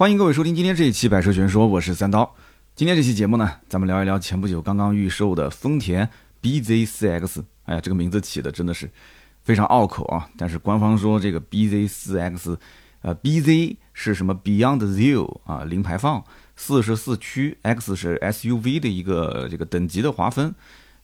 欢迎各位收听今天这一期《百车全说》，我是三刀。今天这期节目呢，咱们聊一聊前不久刚刚预售的丰田 BZ4X。哎呀，这个名字起的真的是非常拗口啊！但是官方说这个 BZ4X，呃，BZ 是什么？Beyond Zero 啊，零排放，四是四驱，X 是 SUV 的一个这个等级的划分。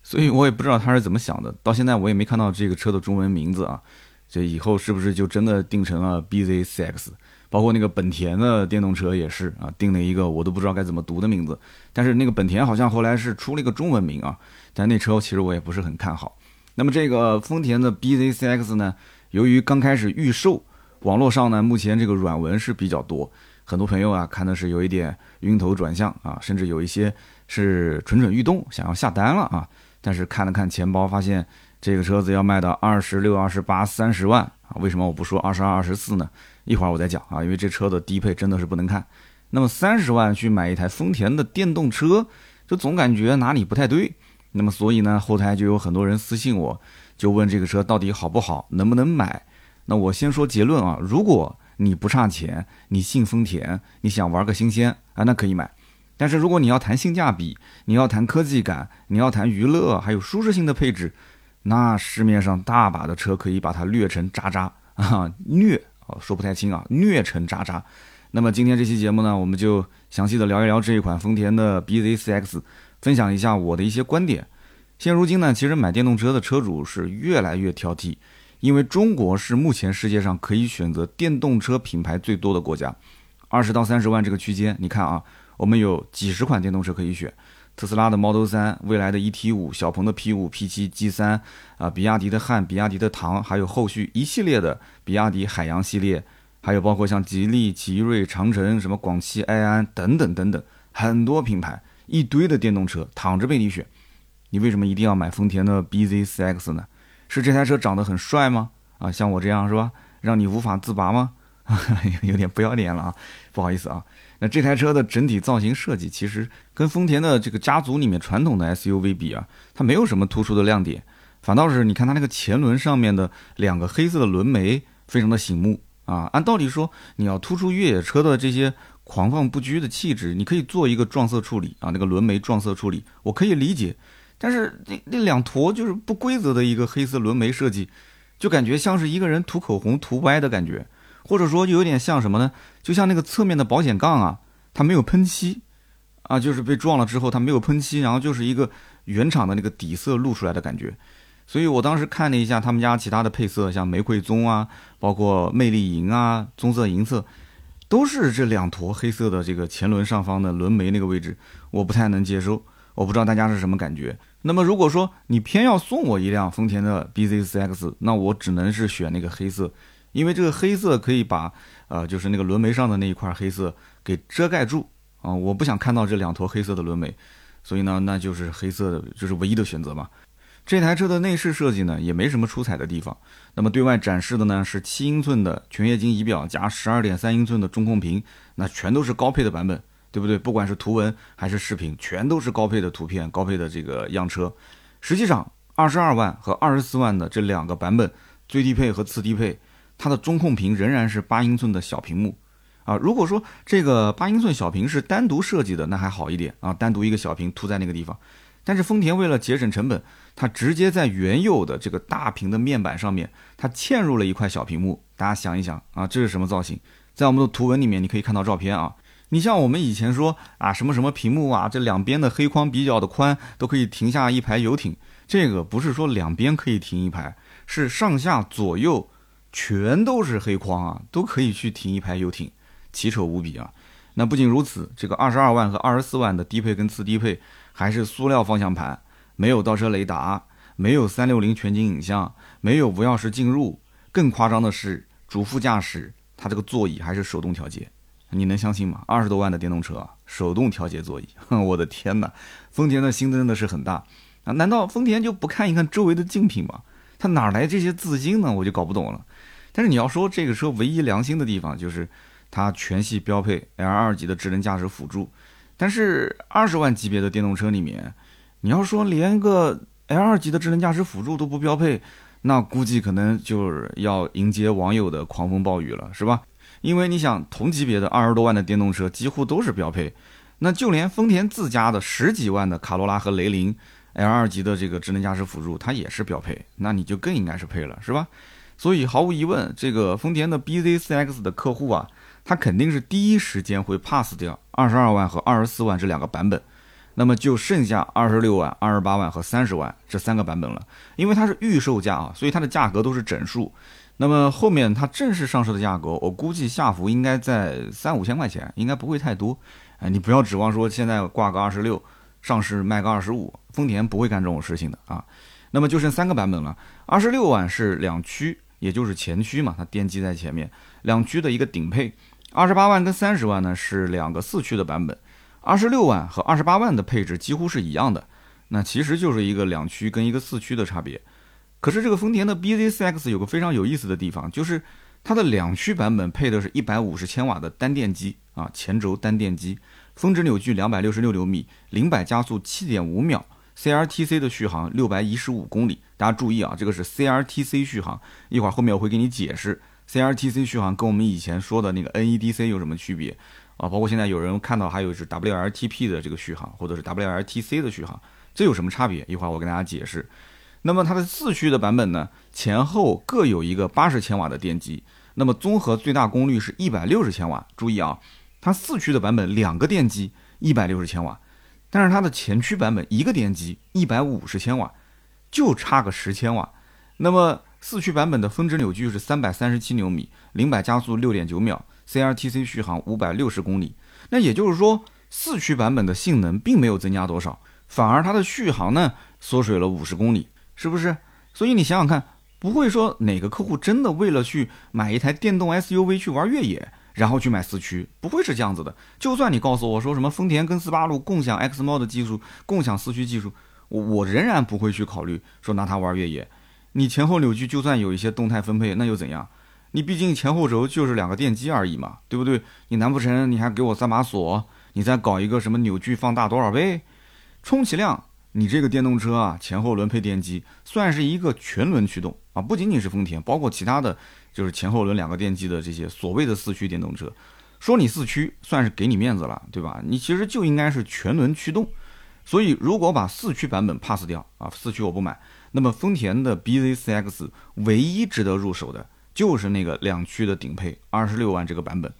所以我也不知道他是怎么想的，到现在我也没看到这个车的中文名字啊。这以后是不是就真的定成了 BZ4X？包括那个本田的电动车也是啊，定了一个我都不知道该怎么读的名字。但是那个本田好像后来是出了一个中文名啊，但那车其实我也不是很看好。那么这个丰田的 BZ4X 呢，由于刚开始预售，网络上呢目前这个软文是比较多，很多朋友啊看的是有一点晕头转向啊，甚至有一些是蠢蠢欲动，想要下单了啊。但是看了看钱包，发现这个车子要卖到二十六、二十八、三十万啊！为什么我不说二十二、二十四呢？一会儿我再讲啊，因为这车的低配真的是不能看。那么三十万去买一台丰田的电动车，就总感觉哪里不太对。那么所以呢，后台就有很多人私信我，就问这个车到底好不好，能不能买？那我先说结论啊，如果你不差钱，你信丰田，你想玩个新鲜啊，那可以买。但是如果你要谈性价比，你要谈科技感，你要谈娱乐，还有舒适性的配置，那市面上大把的车可以把它虐成渣渣啊，虐哦说不太清啊，虐成渣渣。那么今天这期节目呢，我们就详细的聊一聊这一款丰田的 BZ4X，分享一下我的一些观点。现如今呢，其实买电动车的车主是越来越挑剔，因为中国是目前世界上可以选择电动车品牌最多的国家，二十到三十万这个区间，你看啊。我们有几十款电动车可以选，特斯拉的 Model 3，未来的 ET 五，小鹏的 P 五、P 七、G 三，啊，比亚迪的汉，比亚迪的唐，还有后续一系列的比亚迪海洋系列，还有包括像吉利、奇瑞、长城，什么广汽埃安等等等等，很多品牌，一堆的电动车躺着被你选，你为什么一定要买丰田的 BZ4X 呢？是这台车长得很帅吗？啊，像我这样是吧？让你无法自拔吗？有点不要脸了啊，不好意思啊。那这台车的整体造型设计，其实跟丰田的这个家族里面传统的 SUV 比啊，它没有什么突出的亮点，反倒是你看它那个前轮上面的两个黑色的轮眉，非常的醒目啊。按道理说，你要突出越野车的这些狂放不羁的气质，你可以做一个撞色处理啊，那个轮眉撞色处理，我可以理解。但是那那两坨就是不规则的一个黑色轮眉设计，就感觉像是一个人涂口红涂歪的感觉。或者说就有点像什么呢？就像那个侧面的保险杠啊，它没有喷漆，啊，就是被撞了之后它没有喷漆，然后就是一个原厂的那个底色露出来的感觉。所以我当时看了一下他们家其他的配色，像玫瑰棕啊，包括魅力银啊，棕色银色，都是这两坨黑色的这个前轮上方的轮眉那个位置，我不太能接受。我不知道大家是什么感觉。那么如果说你偏要送我一辆丰田的 BZ4X，那我只能是选那个黑色。因为这个黑色可以把，呃，就是那个轮眉上的那一块黑色给遮盖住啊，我不想看到这两坨黑色的轮眉，所以呢，那就是黑色的，就是唯一的选择嘛。这台车的内饰设计呢，也没什么出彩的地方。那么对外展示的呢，是七英寸的全液晶仪表加十二点三英寸的中控屏，那全都是高配的版本，对不对？不管是图文还是视频，全都是高配的图片，高配的这个样车。实际上，二十二万和二十四万的这两个版本，最低配和次低配。它的中控屏仍然是八英寸的小屏幕，啊，如果说这个八英寸小屏是单独设计的，那还好一点啊，单独一个小屏凸在那个地方。但是丰田为了节省成本，它直接在原有的这个大屏的面板上面，它嵌入了一块小屏幕。大家想一想啊，这是什么造型？在我们的图文里面，你可以看到照片啊。你像我们以前说啊，什么什么屏幕啊，这两边的黑框比较的宽，都可以停下一排游艇。这个不是说两边可以停一排，是上下左右。全都是黑框啊，都可以去停一排游艇，奇丑无比啊！那不仅如此，这个二十二万和二十四万的低配跟次低配还是塑料方向盘，没有倒车雷达，没有三六零全景影像，没有无钥匙进入。更夸张的是，主副驾驶它这个座椅还是手动调节，你能相信吗？二十多万的电动车，手动调节座椅，我的天哪！丰田的心真的是很大啊！难道丰田就不看一看周围的竞品吗？它哪来这些自信呢？我就搞不懂了。但是你要说这个车唯一良心的地方，就是它全系标配 L 二级的智能驾驶辅助。但是二十万级别的电动车里面，你要说连个 L 二级的智能驾驶辅助都不标配，那估计可能就是要迎接网友的狂风暴雨了，是吧？因为你想同级别的二十多万的电动车几乎都是标配，那就连丰田自家的十几万的卡罗拉和雷凌 L 二级的这个智能驾驶辅助，它也是标配，那你就更应该是配了，是吧？所以毫无疑问，这个丰田的 BZ4X 的客户啊，他肯定是第一时间会 pass 掉二十二万和二十四万这两个版本，那么就剩下二十六万、二十八万和三十万这三个版本了。因为它是预售价啊，所以它的价格都是整数。那么后面它正式上市的价格，我估计下浮应该在三五千块钱，应该不会太多。哎，你不要指望说现在挂个二十六，上市卖个二十五，丰田不会干这种事情的啊。那么就剩三个版本了，二十六万是两驱。也就是前驱嘛，它电机在前面，两驱的一个顶配，二十八万跟三十万呢是两个四驱的版本，二十六万和二十八万的配置几乎是一样的，那其实就是一个两驱跟一个四驱的差别。可是这个丰田的 BZ4X 有个非常有意思的地方，就是它的两驱版本配的是一百五十千瓦的单电机啊，前轴单电机，峰值扭矩两百六十六牛米，零百加速七点五秒。CRTC 的续航六百一十五公里，大家注意啊，这个是 CRTC 续航，一会儿后面我会给你解释 CRTC 续航跟我们以前说的那个 NEDC 有什么区别啊？包括现在有人看到还有是 WLTP 的这个续航，或者是 WLTC 的续航，这有什么差别？一会儿我跟大家解释。那么它的四驱的版本呢，前后各有一个八十千瓦的电机，那么综合最大功率是一百六十千瓦。注意啊，它四驱的版本两个电机一百六十千瓦。但是它的前驱版本一个电机一百五十千瓦，就差个十千瓦。那么四驱版本的峰值扭矩是三百三十七牛米，零百加速六点九秒，CRTC 续航五百六十公里。那也就是说，四驱版本的性能并没有增加多少，反而它的续航呢缩水了五十公里，是不是？所以你想想看，不会说哪个客户真的为了去买一台电动 SUV 去玩越野？然后去买四驱，不会是这样子的。就算你告诉我说什么丰田跟斯巴鲁共享 X Mode 技术，共享四驱技术，我我仍然不会去考虑说拿它玩越野。你前后扭矩就算有一些动态分配，那又怎样？你毕竟前后轴就是两个电机而已嘛，对不对？你难不成你还给我三把锁？你再搞一个什么扭矩放大多少倍？充其量你这个电动车啊，前后轮配电机算是一个全轮驱动啊，不仅仅是丰田，包括其他的。就是前后轮两个电机的这些所谓的四驱电动车，说你四驱算是给你面子了，对吧？你其实就应该是全轮驱动。所以如果把四驱版本 pass 掉啊，四驱我不买，那么丰田的 BZ4X 唯一值得入手的就是那个两驱的顶配二十六万这个版本。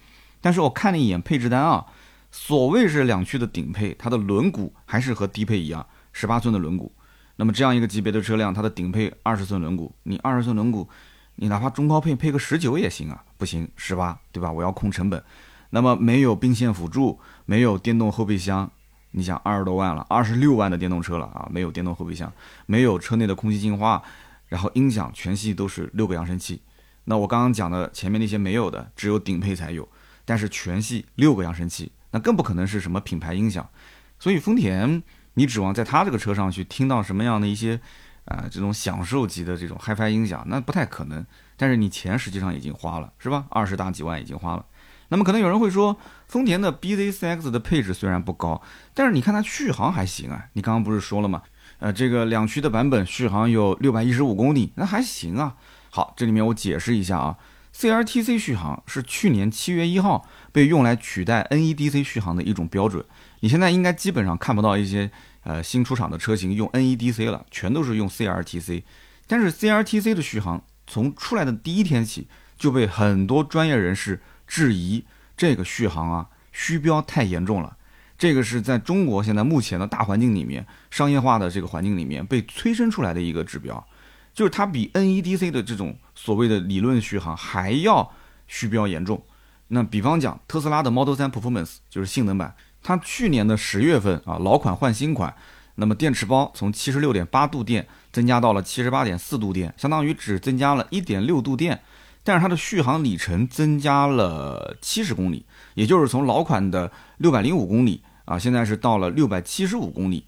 但是我看了一眼配置单啊，所谓是两驱的顶配，它的轮毂还是和低配一样，十八寸的轮毂。那么这样一个级别的车辆，它的顶配二十寸轮毂，你二十寸轮毂。你哪怕中高配配个十九也行啊，不行十八，对吧？我要控成本。那么没有并线辅助，没有电动后备箱，你想二十多万了，二十六万的电动车了啊，没有电动后备箱，没有车内的空气净化，然后音响全系都是六个扬声器。那我刚刚讲的前面那些没有的，只有顶配才有，但是全系六个扬声器，那更不可能是什么品牌音响。所以丰田，你指望在它这个车上去听到什么样的一些？啊，这种享受级的这种 HiFi 音响，那不太可能。但是你钱实际上已经花了，是吧？二十大几万已经花了。那么可能有人会说，丰田的 BZ4X 的配置虽然不高，但是你看它续航还行啊。你刚刚不是说了吗？呃，这个两驱的版本续航有六百一十五公里，那还行啊。好，这里面我解释一下啊，CRTC 续航是去年七月一号被用来取代 NEDC 续航的一种标准。你现在应该基本上看不到一些。呃，新出厂的车型用 NEDC 了，全都是用 CRTC，但是 CRTC 的续航从出来的第一天起就被很多专业人士质疑，这个续航啊虚标太严重了。这个是在中国现在目前的大环境里面，商业化的这个环境里面被催生出来的一个指标，就是它比 NEDC 的这种所谓的理论续航还要虚标严重。那比方讲，特斯拉的 Model 3 Performance 就是性能版。它去年的十月份啊，老款换新款，那么电池包从七十六点八度电增加到了七十八点四度电，相当于只增加了一点六度电，但是它的续航里程增加了七十公里，也就是从老款的六百零五公里啊，现在是到了六百七十五公里。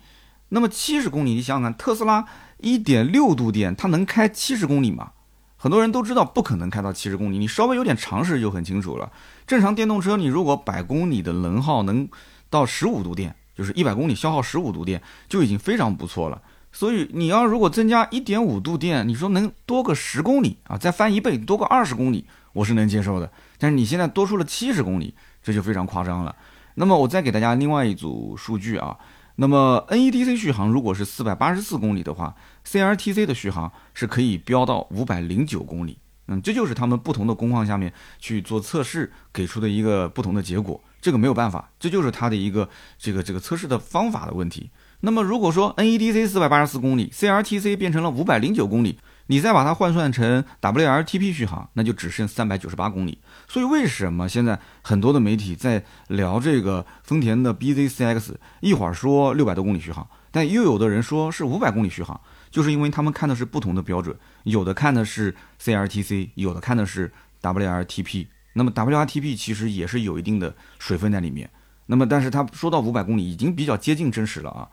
那么七十公里，你想想看，特斯拉一点六度电，它能开七十公里吗？很多人都知道不可能开到七十公里，你稍微有点常识就很清楚了。正常电动车，你如果百公里的能耗能到十五度电，就是一百公里消耗十五度电，就已经非常不错了。所以你要如果增加一点五度电，你说能多个十公里啊，再翻一倍多个二十公里，我是能接受的。但是你现在多出了七十公里，这就非常夸张了。那么我再给大家另外一组数据啊，那么 NEDC 续航如果是四百八十四公里的话，CRTC 的续航是可以飙到五百零九公里。嗯，这就是他们不同的工况下面去做测试给出的一个不同的结果。这个没有办法，这就是它的一个这个这个测试的方法的问题。那么如果说 NEDC 四百八十四公里，CRTC 变成了五百零九公里。你再把它换算成 WLTP 续航，那就只剩三百九十八公里。所以为什么现在很多的媒体在聊这个丰田的 BZCX，一会儿说六百多公里续航，但又有的人说是五百公里续航，就是因为他们看的是不同的标准，有的看的是 CRTC，有的看的是 WLTP。那么 WLTP 其实也是有一定的水分在里面。那么但是他说到五百公里，已经比较接近真实了啊。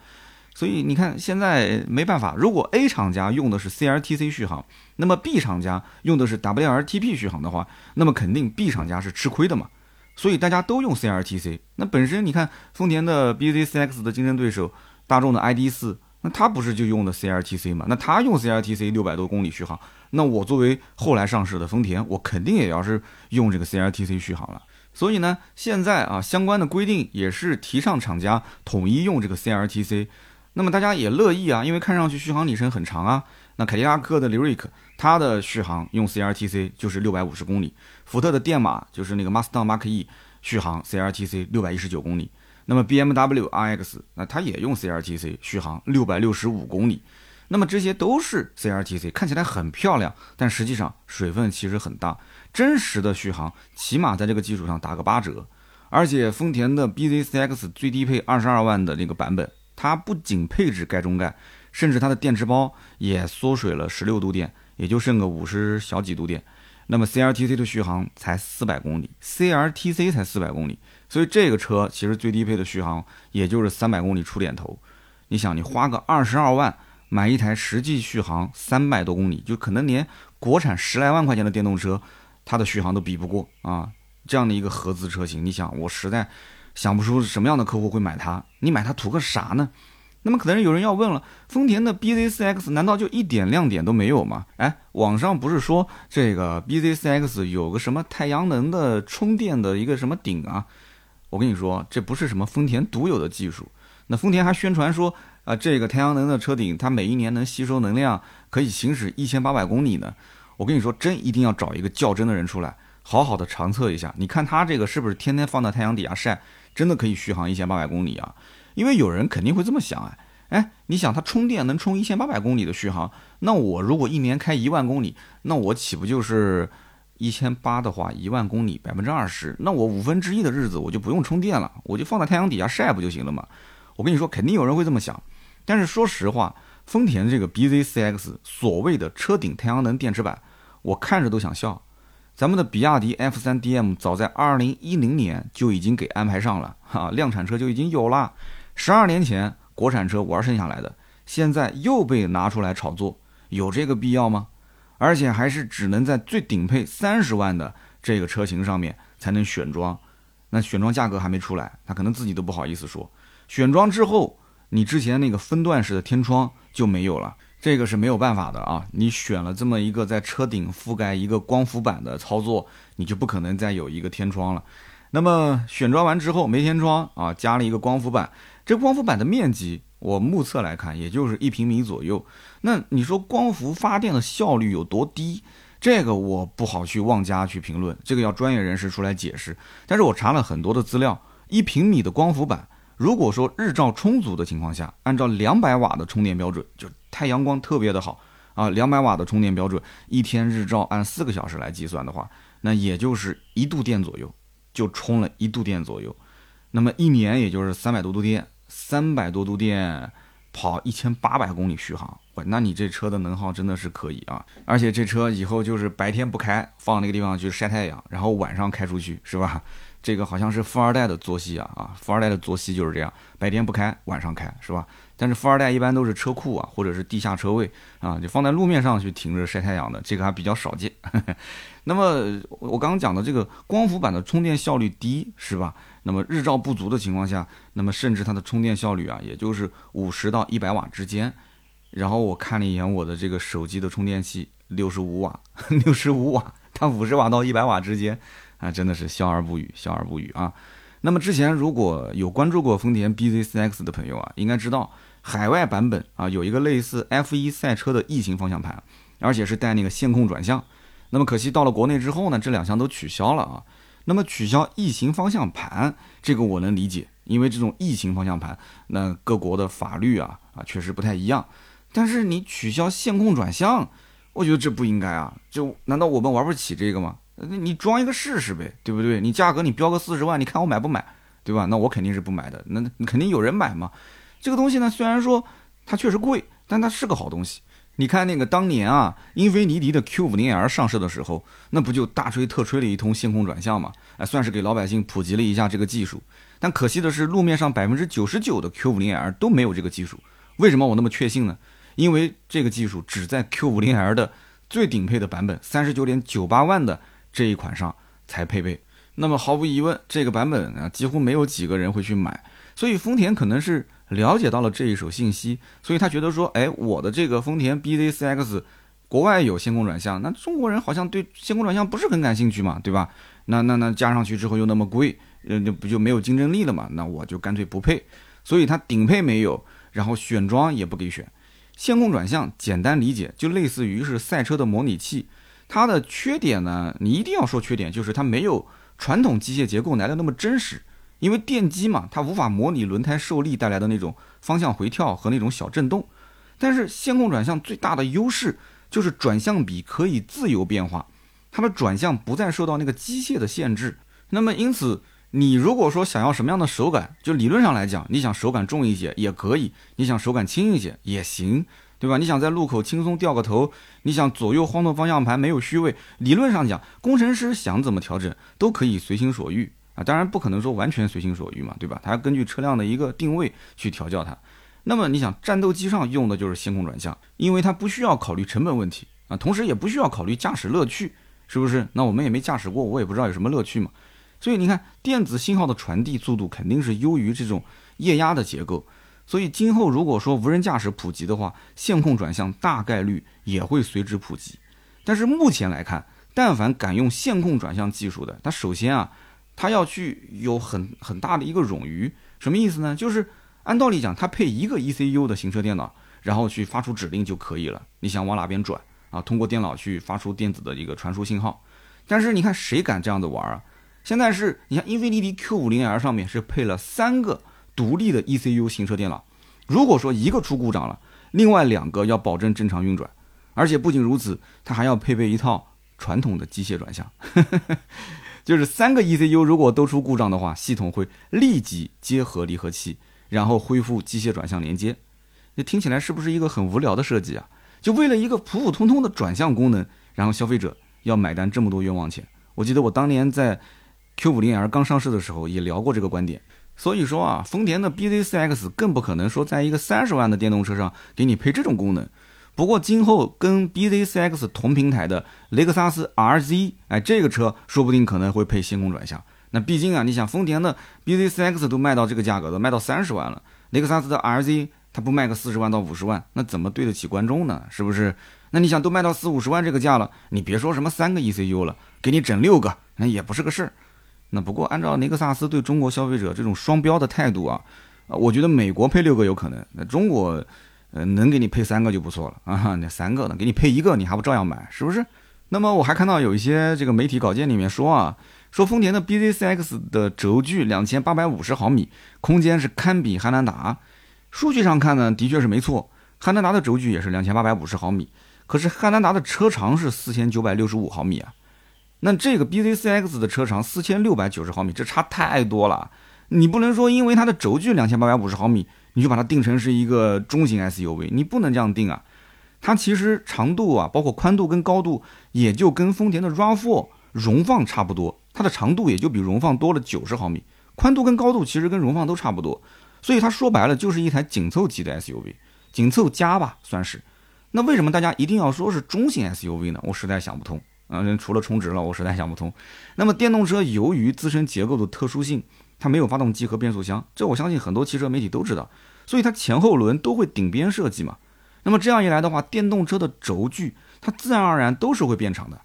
所以你看，现在没办法。如果 A 厂家用的是 CRTC 续航，那么 B 厂家用的是 WLTP 续航的话，那么肯定 B 厂家是吃亏的嘛。所以大家都用 CRTC。那本身你看，丰田的 BZ4X 的竞争对手大众的 ID.4，那它不是就用的 CRTC 嘛？那它用 CRTC 六百多公里续航，那我作为后来上市的丰田，我肯定也要是用这个 CRTC 续航了。所以呢，现在啊，相关的规定也是提倡厂家统一用这个 CRTC。那么大家也乐意啊，因为看上去续航里程很长啊。那凯迪拉克的 Lyric，它的续航用 CRTC 就是六百五十公里。福特的电马就是那个 Mustang Mach E，续航 CRTC 六百一十九公里。那么 BMW RX，那它也用 CRTC 续航六百六十五公里。那么这些都是 CRTC，看起来很漂亮，但实际上水分其实很大。真实的续航起码在这个基础上打个八折。而且丰田的 BZCX 最低配二十二万的那个版本。它不仅配置盖中盖，甚至它的电池包也缩水了十六度电，也就剩个五十小几度电。那么 CRTC 的续航才四百公里，CRTC 才四百公里，所以这个车其实最低配的续航也就是三百公里出点头。你想，你花个二十二万买一台实际续航三百多公里，就可能连国产十来万块钱的电动车，它的续航都比不过啊！这样的一个合资车型，你想，我实在。想不出什么样的客户会买它，你买它图个啥呢？那么可能有人要问了，丰田的 BZ4X 难道就一点亮点都没有吗？哎，网上不是说这个 BZ4X 有个什么太阳能的充电的一个什么顶啊？我跟你说，这不是什么丰田独有的技术。那丰田还宣传说啊，这个太阳能的车顶它每一年能吸收能量，可以行驶一千八百公里呢。我跟你说，真一定要找一个较真的人出来，好好的长测一下，你看它这个是不是天天放在太阳底下晒？真的可以续航一千八百公里啊！因为有人肯定会这么想哎哎，你想它充电能充一千八百公里的续航，那我如果一年开一万公里，那我岂不就是一千八的话，一万公里百分之二十，那我五分之一的日子我就不用充电了，我就放在太阳底下晒不就行了嘛？我跟你说，肯定有人会这么想。但是说实话，丰田这个 BZCX 所谓的车顶太阳能电池板，我看着都想笑。咱们的比亚迪 F 三 DM 早在二零一零年就已经给安排上了，哈，量产车就已经有了。十二年前国产车玩剩下来的，现在又被拿出来炒作，有这个必要吗？而且还是只能在最顶配三十万的这个车型上面才能选装，那选装价格还没出来，他可能自己都不好意思说。选装之后，你之前那个分段式的天窗就没有了。这个是没有办法的啊！你选了这么一个在车顶覆盖一个光伏板的操作，你就不可能再有一个天窗了。那么选装完之后没天窗啊，加了一个光伏板，这光伏板的面积我目测来看也就是一平米左右。那你说光伏发电的效率有多低？这个我不好去妄加去评论，这个要专业人士出来解释。但是我查了很多的资料，一平米的光伏板，如果说日照充足的情况下，按照两百瓦的充电标准就。太阳光特别的好啊，两百瓦的充电标准，一天日照按四个小时来计算的话，那也就是一度电左右，就充了一度电左右，那么一年也就是三百多度电，三百多度电跑一千八百公里续航，哇，那你这车的能耗真的是可以啊！而且这车以后就是白天不开，放那个地方去晒太阳，然后晚上开出去，是吧？这个好像是富二代的作息啊啊，富二代的作息就是这样，白天不开，晚上开，是吧？但是富二代一般都是车库啊，或者是地下车位啊，就放在路面上去停着晒太阳的，这个还比较少见。那么我刚刚讲的这个光伏板的充电效率低，是吧？那么日照不足的情况下，那么甚至它的充电效率啊，也就是五十到一百瓦之间。然后我看了一眼我的这个手机的充电器，六十五瓦，六十五瓦，它五十瓦到一百瓦之间啊，真的是笑而不语，笑而不语啊。那么之前如果有关注过丰田 BZ4X 的朋友啊，应该知道海外版本啊有一个类似 F1 赛车的异形方向盘，而且是带那个线控转向。那么可惜到了国内之后呢，这两项都取消了啊。那么取消异形方向盘，这个我能理解，因为这种异形方向盘，那各国的法律啊啊确实不太一样。但是你取消线控转向，我觉得这不应该啊！就难道我们玩不起这个吗？你装一个试试呗，对不对？你价格你标个四十万，你看我买不买，对吧？那我肯定是不买的。那肯定有人买嘛。这个东西呢，虽然说它确实贵，但它是个好东西。你看那个当年啊，英菲尼迪的 Q50L 上市的时候，那不就大吹特吹了一通线控转向嘛？哎，算是给老百姓普及了一下这个技术。但可惜的是，路面上百分之九十九的 Q50L 都没有这个技术。为什么我那么确信呢？因为这个技术只在 Q50L 的最顶配的版本，三十九点九八万的这一款上才配备。那么毫无疑问，这个版本啊，几乎没有几个人会去买。所以丰田可能是了解到了这一手信息，所以他觉得说，哎，我的这个丰田 BZ4X 国外有线控转向，那中国人好像对线控转向不是很感兴趣嘛，对吧？那那那加上去之后又那么贵，那，就不就没有竞争力了嘛？那我就干脆不配。所以它顶配没有，然后选装也不给选。线控转向，简单理解就类似于是赛车的模拟器。它的缺点呢，你一定要说缺点，就是它没有传统机械结构来的那么真实。因为电机嘛，它无法模拟轮胎受力带来的那种方向回跳和那种小震动。但是线控转向最大的优势就是转向比可以自由变化，它的转向不再受到那个机械的限制。那么因此，你如果说想要什么样的手感，就理论上来讲，你想手感重一些也可以，你想手感轻一些也行，对吧？你想在路口轻松掉个头，你想左右晃动方向盘没有虚位，理论上讲，工程师想怎么调整都可以随心所欲啊。当然不可能说完全随心所欲嘛，对吧？它要根据车辆的一个定位去调教它。那么你想，战斗机上用的就是线控转向，因为它不需要考虑成本问题啊，同时也不需要考虑驾驶乐趣，是不是？那我们也没驾驶过，我也不知道有什么乐趣嘛。所以你看，电子信号的传递速度肯定是优于这种液压的结构。所以今后如果说无人驾驶普及的话，线控转向大概率也会随之普及。但是目前来看，但凡敢用线控转向技术的，它首先啊，它要去有很很大的一个冗余。什么意思呢？就是按道理讲，它配一个 ECU 的行车电脑，然后去发出指令就可以了。你想往哪边转啊？通过电脑去发出电子的一个传输信号。但是你看谁敢这样子玩啊？现在是你看英菲尼迪 Q50L 上面是配了三个独立的 ECU 行车电脑，如果说一个出故障了，另外两个要保证正常运转，而且不仅如此，它还要配备一套传统的机械转向，就是三个 ECU 如果都出故障的话，系统会立即结合离合器，然后恢复机械转向连接。这听起来是不是一个很无聊的设计啊？就为了一个普普通通的转向功能，然后消费者要买单这么多冤枉钱？我记得我当年在。Q50L 刚上市的时候也聊过这个观点，所以说啊，丰田的 BZ4X 更不可能说在一个三十万的电动车上给你配这种功能。不过今后跟 BZ4X 同平台的雷克萨斯 RZ，哎，这个车说不定可能会配星空转向。那毕竟啊，你想丰田的 BZ4X 都卖到这个价格了，卖到三十万了，雷克萨斯的 RZ 它不卖个四十万到五十万，那怎么对得起观众呢？是不是？那你想都卖到四五十万这个价了，你别说什么三个 ECU 了，给你整六个，那也不是个事儿。那不过，按照雷克萨斯对中国消费者这种双标的态度啊，啊，我觉得美国配六个有可能，那中国，呃，能给你配三个就不错了啊。那三个呢，给你配一个，你还不照样买，是不是？那么我还看到有一些这个媒体稿件里面说啊，说丰田的 BZ4X 的轴距两千八百五十毫米，空间是堪比汉兰达。数据上看呢，的确是没错，汉兰达的轴距也是两千八百五十毫米，可是汉兰达的车长是四千九百六十五毫米啊。那这个 BZ4X 的车长四千六百九十毫米，这差太多了。你不能说因为它的轴距两千八百五十毫米，你就把它定成是一个中型 SUV，你不能这样定啊。它其实长度啊，包括宽度跟高度，也就跟丰田的 RAV4 荣放差不多。它的长度也就比荣放多了九十毫米，宽度跟高度其实跟荣放都差不多。所以它说白了就是一台紧凑级的 SUV，紧凑加吧算是。那为什么大家一定要说是中型 SUV 呢？我实在想不通。啊，除了充值了，我实在想不通。那么电动车由于自身结构的特殊性，它没有发动机和变速箱，这我相信很多汽车媒体都知道，所以它前后轮都会顶边设计嘛。那么这样一来的话，电动车的轴距它自然而然都是会变长的。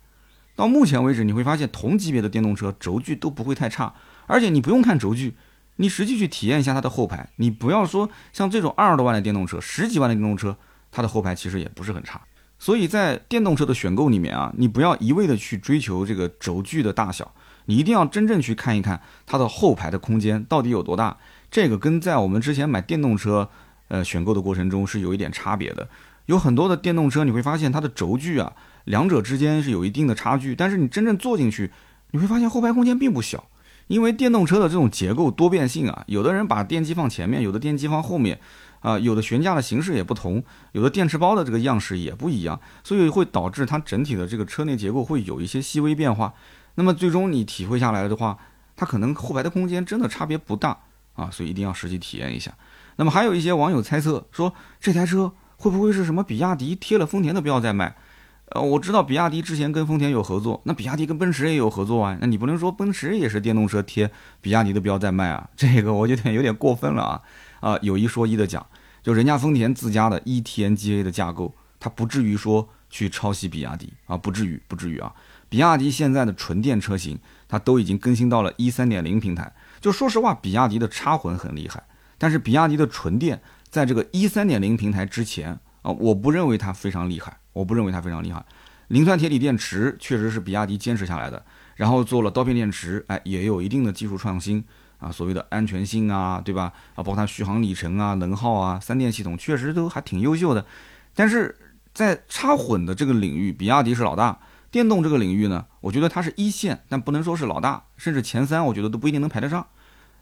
到目前为止，你会发现同级别的电动车轴距都不会太差，而且你不用看轴距，你实际去体验一下它的后排，你不要说像这种二十多万的电动车、十几万的电动车，它的后排其实也不是很差。所以在电动车的选购里面啊，你不要一味的去追求这个轴距的大小，你一定要真正去看一看它的后排的空间到底有多大。这个跟在我们之前买电动车，呃，选购的过程中是有一点差别的。有很多的电动车，你会发现它的轴距啊。两者之间是有一定的差距，但是你真正坐进去，你会发现后排空间并不小。因为电动车的这种结构多变性啊，有的人把电机放前面，有的电机放后面，啊，有的悬架的形式也不同，有的电池包的这个样式也不一样，所以会导致它整体的这个车内结构会有一些细微变化。那么最终你体会下来的话，它可能后排的空间真的差别不大啊，所以一定要实际体验一下。那么还有一些网友猜测说，这台车会不会是什么比亚迪贴了丰田的标在卖？呃，我知道比亚迪之前跟丰田有合作，那比亚迪跟奔驰也有合作啊，那你不能说奔驰也是电动车贴比亚迪的标在卖啊，这个我觉得有点过分了啊！啊，有一说一的讲，就人家丰田自家的 eTNGA 的架构，它不至于说去抄袭比亚迪啊，不至于，不至于啊！比亚迪现在的纯电车型，它都已经更新到了一三点零平台，就说实话，比亚迪的插混很厉害，但是比亚迪的纯电在这个一三点零平台之前啊，我不认为它非常厉害。我不认为它非常厉害，磷酸铁锂电池确实是比亚迪坚持下来的，然后做了刀片电池，哎，也有一定的技术创新啊，所谓的安全性啊，对吧？啊，包括它续航里程啊、能耗啊、三电系统确实都还挺优秀的。但是在插混的这个领域，比亚迪是老大；电动这个领域呢，我觉得它是一线，但不能说是老大，甚至前三，我觉得都不一定能排得上。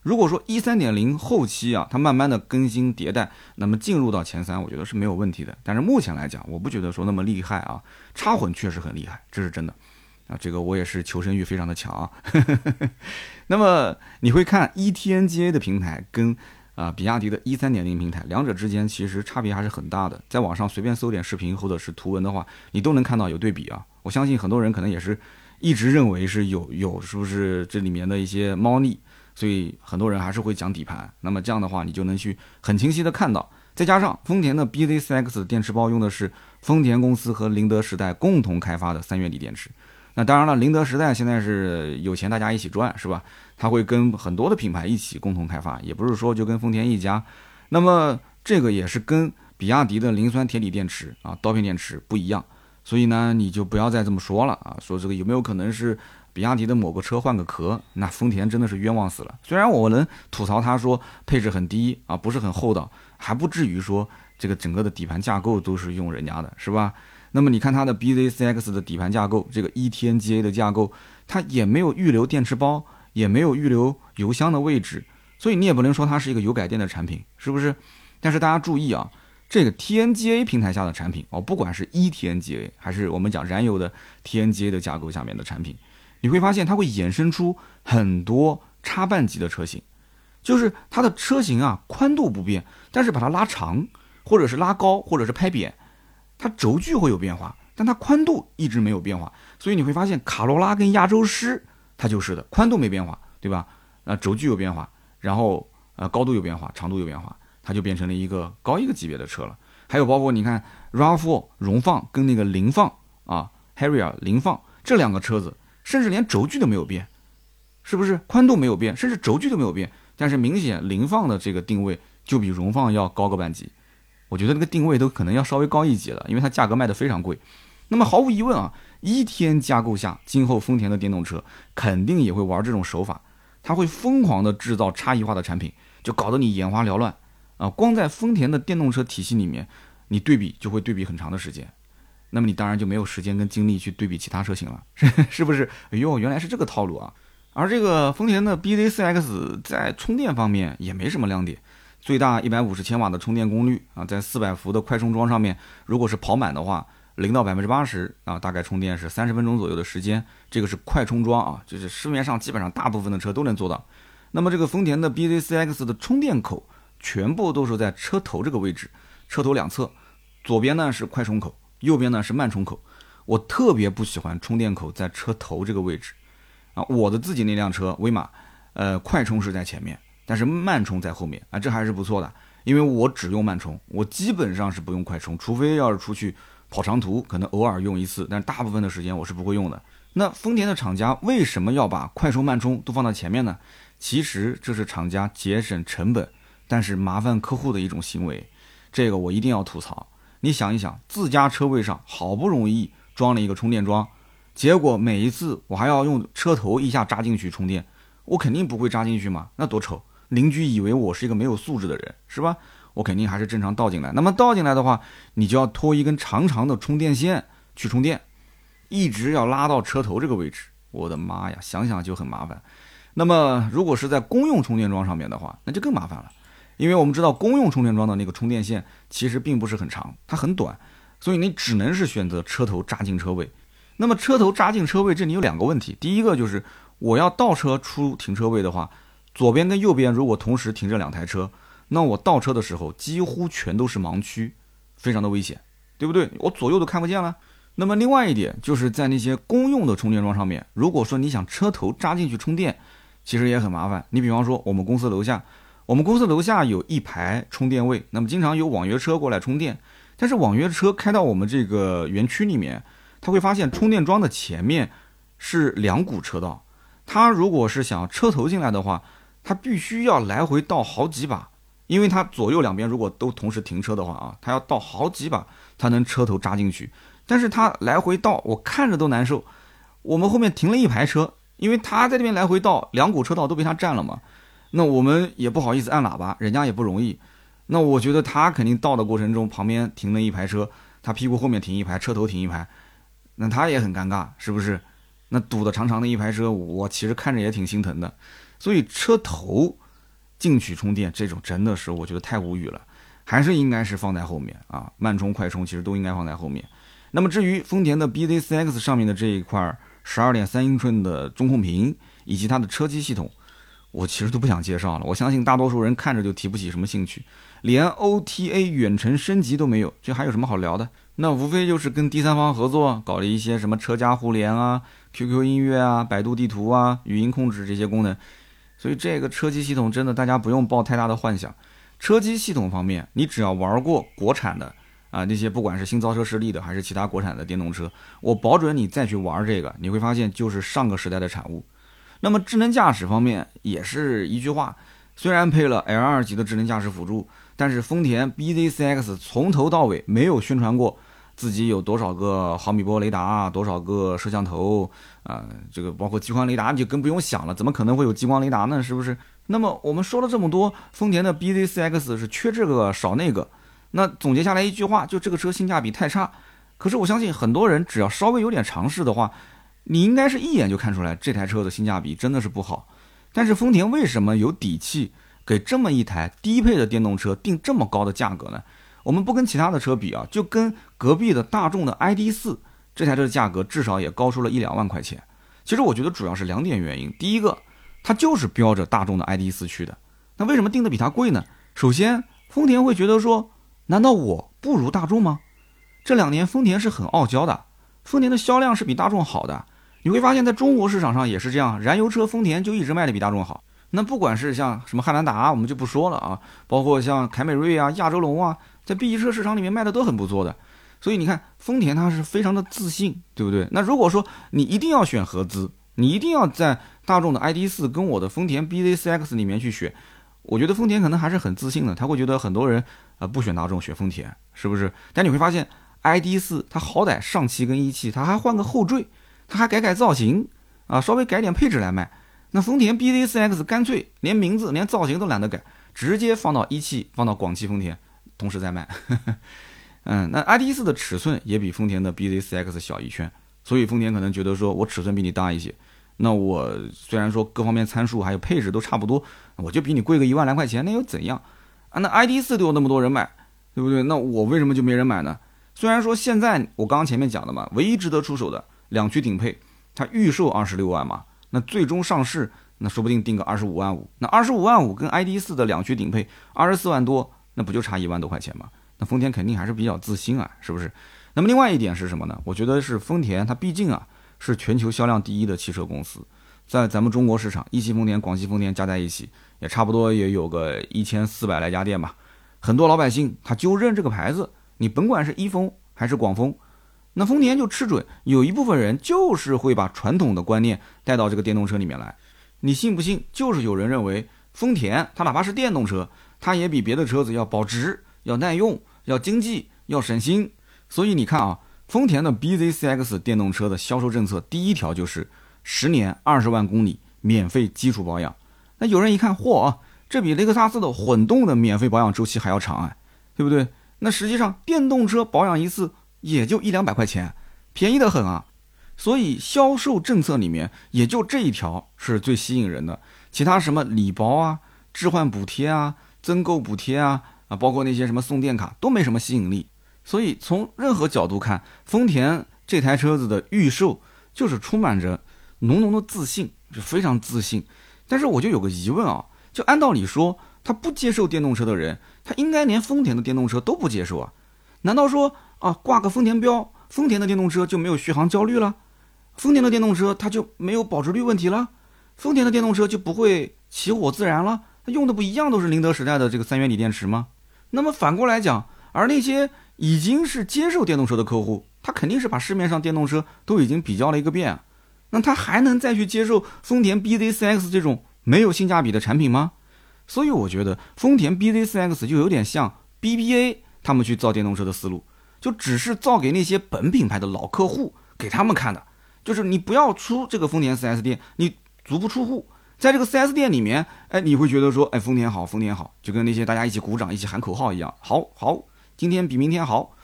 如果说一三点零后期啊，它慢慢的更新迭代，那么进入到前三，我觉得是没有问题的。但是目前来讲，我不觉得说那么厉害啊。插混确实很厉害，这是真的啊。这个我也是求生欲非常的强啊。那么你会看 eTNGA 的平台跟啊比亚迪的一三点零平台，两者之间其实差别还是很大的。在网上随便搜点视频或者是图文的话，你都能看到有对比啊。我相信很多人可能也是一直认为是有有是不是这里面的一些猫腻。所以很多人还是会讲底盘，那么这样的话，你就能去很清晰的看到。再加上丰田的 BZ4X 电池包用的是丰田公司和宁德时代共同开发的三元锂电池。那当然了，宁德时代现在是有钱大家一起赚，是吧？他会跟很多的品牌一起共同开发，也不是说就跟丰田一家。那么这个也是跟比亚迪的磷酸铁锂电池啊刀片电池不一样。所以呢，你就不要再这么说了啊，说这个有没有可能是？比亚迪的某个车换个壳，那丰田真的是冤枉死了。虽然我能吐槽他说配置很低啊，不是很厚道，还不至于说这个整个的底盘架构都是用人家的，是吧？那么你看它的 BZ4X 的底盘架构，这个 eTNGA 的架构，它也没有预留电池包，也没有预留油箱的位置，所以你也不能说它是一个油改电的产品，是不是？但是大家注意啊，这个 TNGA 平台下的产品哦，不管是 eTNGA 还是我们讲燃油的 TNGA 的架构下面的产品。你会发现它会衍生出很多插半级的车型，就是它的车型啊宽度不变，但是把它拉长，或者是拉高，或者是拍扁，它轴距会有变化，但它宽度一直没有变化。所以你会发现卡罗拉跟亚洲狮它就是的，宽度没变化，对吧？那轴距有变化，然后呃高度有变化，长度有变化，它就变成了一个高一个级别的车了。还有包括你看 RAV4 荣放跟那个凌放啊，Harrier 凌放这两个车子。甚至连轴距都没有变，是不是宽度没有变，甚至轴距都没有变？但是明显凌放的这个定位就比荣放要高个半级，我觉得那个定位都可能要稍微高一级了，因为它价格卖的非常贵。那么毫无疑问啊，一天架构下，今后丰田的电动车肯定也会玩这种手法，它会疯狂的制造差异化的产品，就搞得你眼花缭乱啊！光在丰田的电动车体系里面，你对比就会对比很长的时间。那么你当然就没有时间跟精力去对比其他车型了，是不是？哎呦，原来是这个套路啊！而这个丰田的 BZ4X 在充电方面也没什么亮点，最大一百五十千瓦的充电功率啊，在四百伏的快充桩上面，如果是跑满的话，零到百分之八十啊，大概充电是三十分钟左右的时间。这个是快充桩啊，就是市面上基本上大部分的车都能做到。那么这个丰田的 BZ4X 的充电口全部都是在车头这个位置，车头两侧，左边呢是快充口。右边呢是慢充口，我特别不喜欢充电口在车头这个位置，啊，我的自己那辆车威马，呃，快充是在前面，但是慢充在后面，啊，这还是不错的，因为我只用慢充，我基本上是不用快充，除非要是出去跑长途，可能偶尔用一次，但大部分的时间我是不会用的。那丰田的厂家为什么要把快充、慢充都放到前面呢？其实这是厂家节省成本，但是麻烦客户的一种行为。这个我一定要吐槽。你想一想，自家车位上好不容易装了一个充电桩，结果每一次我还要用车头一下扎进去充电，我肯定不会扎进去嘛，那多丑！邻居以为我是一个没有素质的人，是吧？我肯定还是正常倒进来。那么倒进来的话，你就要拖一根长长的充电线去充电，一直要拉到车头这个位置。我的妈呀，想想就很麻烦。那么如果是在公用充电桩上面的话，那就更麻烦了，因为我们知道公用充电桩的那个充电线其实并不是很长，它很短，所以你只能是选择车头扎进车位。那么车头扎进车位，这里有两个问题，第一个就是我要倒车出停车位的话。左边跟右边如果同时停着两台车，那我倒车的时候几乎全都是盲区，非常的危险，对不对？我左右都看不见了。那么另外一点就是在那些公用的充电桩上面，如果说你想车头扎进去充电，其实也很麻烦。你比方说我们公司楼下，我们公司楼下有一排充电位，那么经常有网约车过来充电，但是网约车开到我们这个园区里面，他会发现充电桩的前面是两股车道，他如果是想车头进来的话。他必须要来回倒好几把，因为他左右两边如果都同时停车的话啊，他要倒好几把才能车头扎进去。但是他来回倒，我看着都难受。我们后面停了一排车，因为他在这边来回倒，两股车道都被他占了嘛。那我们也不好意思按喇叭，人家也不容易。那我觉得他肯定倒的过程中，旁边停了一排车，他屁股后面停一排，车头停一排，那他也很尴尬，是不是？那堵的长长的一排车，我其实看着也挺心疼的。所以车头进去充电这种真的是我觉得太无语了，还是应该是放在后面啊，慢充快充其实都应该放在后面。那么至于丰田的 BZ4X 上面的这一块十二点三英寸的中控屏以及它的车机系统，我其实都不想介绍了。我相信大多数人看着就提不起什么兴趣，连 OTA 远程升级都没有，这还有什么好聊的？那无非就是跟第三方合作搞了一些什么车家互联啊、QQ 音乐啊、百度地图啊、语音控制这些功能。所以这个车机系统真的大家不用抱太大的幻想。车机系统方面，你只要玩过国产的啊那些不管是新造车势力的还是其他国产的电动车，我保准你再去玩这个，你会发现就是上个时代的产物。那么智能驾驶方面也是一句话，虽然配了 L2 级的智能驾驶辅助，但是丰田 BZ4X 从头到尾没有宣传过。自己有多少个毫米波雷达，多少个摄像头啊？这个包括激光雷达，你就更不用想了。怎么可能会有激光雷达呢？是不是？那么我们说了这么多，丰田的 BZ4X 是缺这个少那个。那总结下来一句话，就这个车性价比太差。可是我相信很多人只要稍微有点尝试的话，你应该是一眼就看出来这台车的性价比真的是不好。但是丰田为什么有底气给这么一台低配的电动车定这么高的价格呢？我们不跟其他的车比啊，就跟隔壁的大众的 ID.4 这台车的价格至少也高出了一两万块钱。其实我觉得主要是两点原因。第一个，它就是标着大众的 ID.4 去的。那为什么定的比它贵呢？首先，丰田会觉得说，难道我不如大众吗？这两年丰田是很傲娇的，丰田的销量是比大众好的。你会发现在中国市场上也是这样，燃油车丰田就一直卖的比大众好。那不管是像什么汉兰达，我们就不说了啊，包括像凯美瑞啊、亚洲龙啊。在 B 级车市场里面卖的都很不错的，所以你看丰田它是非常的自信，对不对？那如果说你一定要选合资，你一定要在大众的 ID.4 跟我的丰田 BZ4X 里面去选，我觉得丰田可能还是很自信的，他会觉得很多人啊不选大众选丰田，是不是？但你会发现 ID.4 它好歹上汽跟一汽它还换个后缀，它还改改造型啊，稍微改点配置来卖。那丰田 BZ4X 干脆连名字连造型都懒得改，直接放到一汽放到广汽丰田。同时在卖，嗯，那 ID.4 的尺寸也比丰田的 BZ4X 小一圈，所以丰田可能觉得说我尺寸比你大一些，那我虽然说各方面参数还有配置都差不多，我就比你贵个一万来块钱，那又怎样啊？那 ID.4 都有那么多人买，对不对？那我为什么就没人买呢？虽然说现在我刚刚前面讲的嘛，唯一值得出手的两驱顶配，它预售二十六万嘛，那最终上市那说不定定个二十五万五，那二十五万五跟 ID.4 的两驱顶配二十四万多。那不就差一万多块钱吗？那丰田肯定还是比较自信啊，是不是？那么另外一点是什么呢？我觉得是丰田，它毕竟啊是全球销量第一的汽车公司，在咱们中国市场，一汽丰田、广汽丰田加在一起，也差不多也有个一千四百来家店吧。很多老百姓他就认这个牌子，你甭管是一丰还是广丰，那丰田就吃准，有一部分人就是会把传统的观念带到这个电动车里面来。你信不信？就是有人认为丰田它哪怕是电动车，它也比别的车子要保值、要耐用、要经济、要省心。所以你看啊，丰田的 BZ4X 电动车的销售政策，第一条就是十年二十万公里免费基础保养。那有人一看，嚯啊，这比雷克萨斯的混动的免费保养周期还要长啊，对不对？那实际上电动车保养一次也就一两百块钱，便宜的很啊。所以销售政策里面也就这一条是最吸引人的，其他什么礼包啊、置换补贴啊、增购补贴啊啊，包括那些什么送电卡都没什么吸引力。所以从任何角度看，丰田这台车子的预售就是充满着浓浓的自信，就非常自信。但是我就有个疑问啊，就按道理说，他不接受电动车的人，他应该连丰田的电动车都不接受啊？难道说啊，挂个丰田标，丰田的电动车就没有续航焦虑了？丰田的电动车它就没有保值率问题了？丰田的电动车就不会起火自燃了？用的不一样都是宁德时代的这个三元锂电池吗？那么反过来讲，而那些已经是接受电动车的客户，他肯定是把市面上电动车都已经比较了一个遍，那他还能再去接受丰田 BZ4X 这种没有性价比的产品吗？所以我觉得丰田 BZ4X 就有点像 BBA 他们去造电动车的思路，就只是造给那些本品牌的老客户给他们看的，就是你不要出这个丰田 4S 店，你足不出户，在这个 4S 店里面，哎，你会觉得说，哎，丰田好，丰田好，就跟那些大家一起鼓掌、一起喊口号一样，好好。今天比明天好，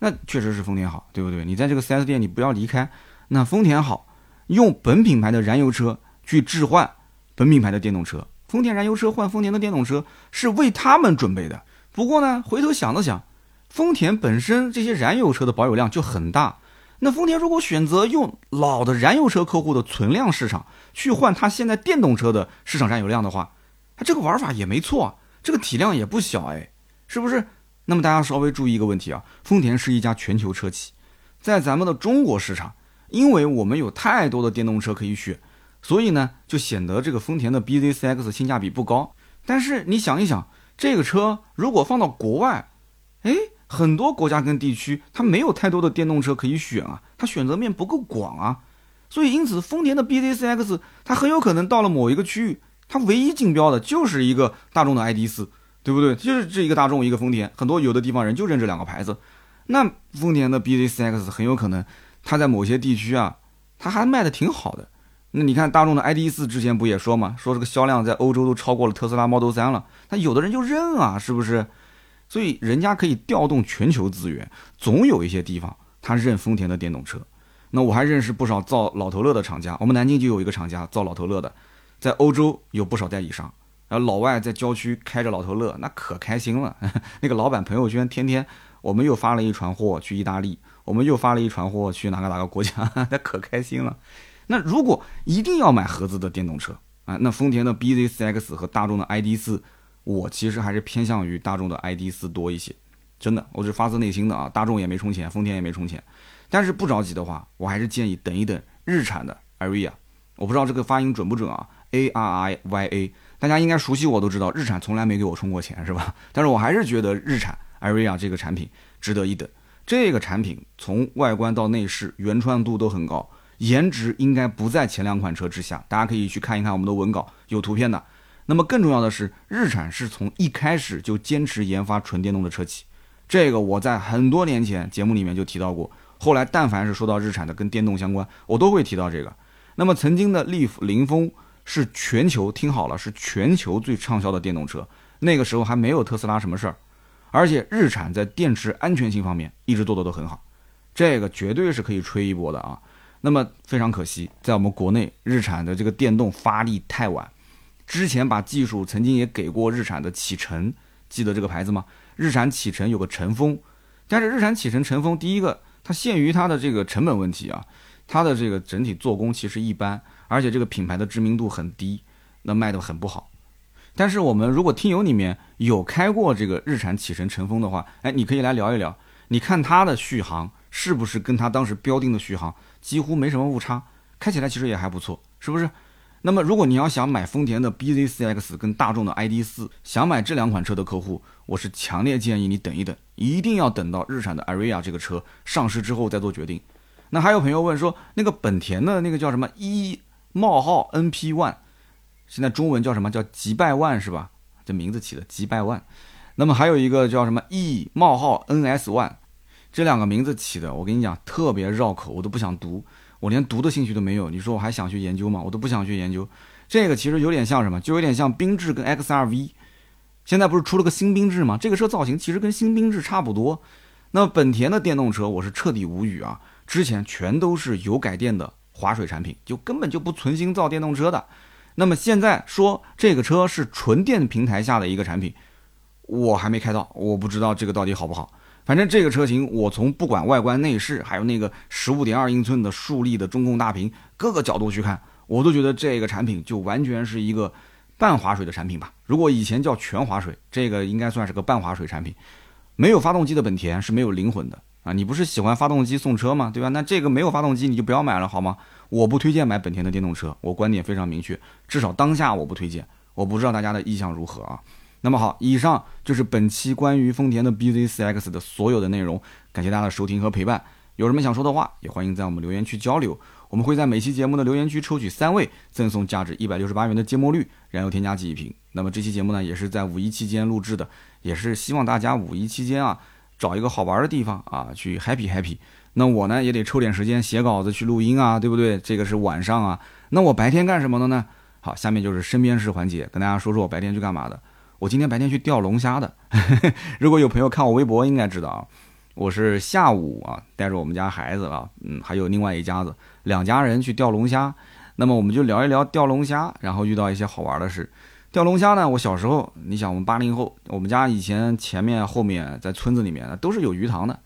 那确实是丰田好，对不对？你在这个 4S 店，你不要离开。那丰田好，用本品牌的燃油车去置换本品牌的电动车，丰田燃油车换丰田的电动车是为他们准备的。不过呢，回头想了想，丰田本身这些燃油车的保有量就很大，那丰田如果选择用老的燃油车客户的存量市场去换它现在电动车的市场占有量的话，它这个玩法也没错，这个体量也不小哎，是不是？那么大家稍微注意一个问题啊，丰田是一家全球车企，在咱们的中国市场，因为我们有太多的电动车可以选，所以呢，就显得这个丰田的 BZ4X 性价比不高。但是你想一想，这个车如果放到国外，哎，很多国家跟地区它没有太多的电动车可以选啊，它选择面不够广啊，所以因此丰田的 BZ4X 它很有可能到了某一个区域，它唯一竞标的就是一个大众的 ID.4。对不对？就是这一个大众，一个丰田，很多有的地方人就认这两个牌子。那丰田的 BZ4X 很有可能，它在某些地区啊，它还卖的挺好的。那你看大众的 ID.4 之前不也说嘛，说这个销量在欧洲都超过了特斯拉 Model 3了。那有的人就认啊，是不是？所以人家可以调动全球资源，总有一些地方他认丰田的电动车。那我还认识不少造老头乐的厂家，我们南京就有一个厂家造老头乐的，在欧洲有不少代理商。然后老外在郊区开着老头乐，那可开心了。那个老板朋友圈天天，我们又发了一船货去意大利，我们又发了一船货去哪个哪个国家，那可开心了。那如果一定要买合资的电动车啊，那丰田的 BZ4X 和大众的 ID.4，我其实还是偏向于大众的 ID.4 多一些。真的，我是发自内心的啊。大众也没充钱，丰田也没充钱，但是不着急的话，我还是建议等一等日产的 Aria，。我不知道这个发音准不准啊，A R I Y A。大家应该熟悉我都知道，日产从来没给我充过钱，是吧？但是我还是觉得日产艾瑞亚这个产品值得一等。这个产品从外观到内饰原创度都很高，颜值应该不在前两款车之下。大家可以去看一看我们的文稿，有图片的。那么更重要的是，日产是从一开始就坚持研发纯电动的车企，这个我在很多年前节目里面就提到过。后来但凡是说到日产的跟电动相关，我都会提到这个。那么曾经的利弗、凌风。是全球听好了，是全球最畅销的电动车。那个时候还没有特斯拉什么事儿，而且日产在电池安全性方面一直做的都很好，这个绝对是可以吹一波的啊。那么非常可惜，在我们国内，日产的这个电动发力太晚。之前把技术曾经也给过日产的启辰，记得这个牌子吗？日产启辰有个晨风，但是日产启辰晨风，第一个它限于它的这个成本问题啊，它的这个整体做工其实一般。而且这个品牌的知名度很低，那卖的很不好。但是我们如果听友里面有开过这个日产启辰晨风的话，哎，你可以来聊一聊，你看它的续航是不是跟它当时标定的续航几乎没什么误差？开起来其实也还不错，是不是？那么如果你要想买丰田的 BZ4X 跟大众的 ID.4，想买这两款车的客户，我是强烈建议你等一等，一定要等到日产的 Ariya 这个车上市之后再做决定。那还有朋友问说，那个本田的那个叫什么一冒号 NP One，现在中文叫什么叫吉拜万是吧？这名字起的吉拜万。那么还有一个叫什么 E 冒号 NS One，这两个名字起的，我跟你讲特别绕口，我都不想读，我连读的兴趣都没有。你说我还想去研究吗？我都不想去研究。这个其实有点像什么？就有点像缤智跟 XRV。现在不是出了个新缤智吗？这个车造型其实跟新缤智差不多。那本田的电动车，我是彻底无语啊！之前全都是油改电的划水产品，就根本就不存心造电动车的。那么现在说这个车是纯电平台下的一个产品，我还没开到，我不知道这个到底好不好。反正这个车型，我从不管外观内饰，还有那个十五点二英寸的竖立的中控大屏，各个角度去看，我都觉得这个产品就完全是一个半划水的产品吧。如果以前叫全划水，这个应该算是个半划水产品。没有发动机的本田是没有灵魂的。啊，你不是喜欢发动机送车吗？对吧？那这个没有发动机，你就不要买了，好吗？我不推荐买本田的电动车，我观点非常明确，至少当下我不推荐。我不知道大家的意向如何啊？那么好，以上就是本期关于丰田的 BZ4X 的所有的内容，感谢大家的收听和陪伴。有什么想说的话，也欢迎在我们留言区交流。我们会在每期节目的留言区抽取三位，赠送价值一百六十八元的芥末绿燃油添加剂一瓶。那么这期节目呢，也是在五一期间录制的，也是希望大家五一期间啊。找一个好玩的地方啊，去 happy happy。那我呢也得抽点时间写稿子去录音啊，对不对？这个是晚上啊。那我白天干什么的呢？好，下面就是身边事环节，跟大家说说我白天去干嘛的。我今天白天去钓龙虾的。如果有朋友看我微博，应该知道啊。我是下午啊，带着我们家孩子啊，嗯，还有另外一家子，两家人去钓龙虾。那么我们就聊一聊钓龙虾，然后遇到一些好玩的事。钓龙虾呢？我小时候，你想，我们八零后，我们家以前前面后面在村子里面都是有鱼塘的。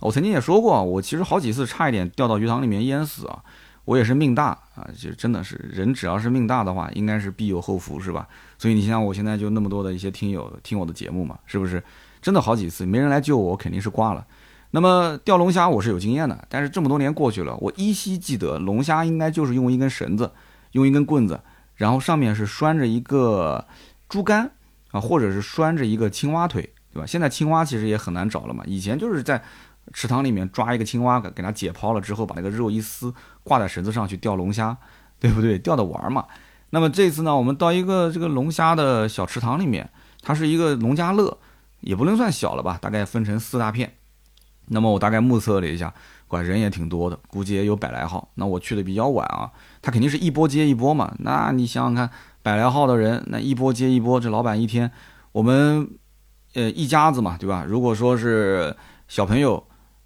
我曾经也说过，我其实好几次差一点掉到鱼塘里面淹死啊。我也是命大啊，就真的是人只要是命大的话，应该是必有后福，是吧？所以你像我现在就那么多的一些听友听我的节目嘛，是不是？真的好几次没人来救我，我肯定是挂了。那么钓龙虾我是有经验的，但是这么多年过去了，我依稀记得龙虾应该就是用一根绳子，用一根棍子。然后上面是拴着一个竹竿啊，或者是拴着一个青蛙腿，对吧？现在青蛙其实也很难找了嘛。以前就是在池塘里面抓一个青蛙，给它解剖了之后，把那个肉一撕，挂在绳子上去钓龙虾，对不对？钓的玩嘛。那么这次呢，我们到一个这个龙虾的小池塘里面，它是一个农家乐，也不能算小了吧，大概分成四大片。那么我大概目测了一下。管人也挺多的，估计也有百来号。那我去的比较晚啊，他肯定是一波接一波嘛。那你想想看，百来号的人，那一波接一波，这老板一天，我们呃一家子嘛，对吧？如果说是小朋友，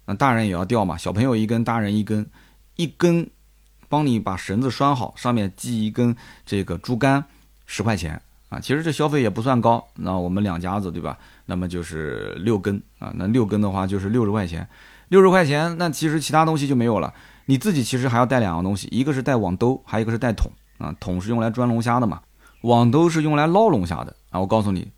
那大人也要钓嘛。小朋友一根，大人一根，一根帮你把绳子拴好，上面系一根这个竹竿，十块钱啊。其实这消费也不算高。那我们两家子对吧？那么就是六根啊，那六根的话就是六十块钱。六十块钱，那其实其他东西就没有了。你自己其实还要带两样东西，一个是带网兜，还有一个是带桶啊。桶是用来装龙虾的嘛，网兜是用来捞龙虾的啊。我告诉你，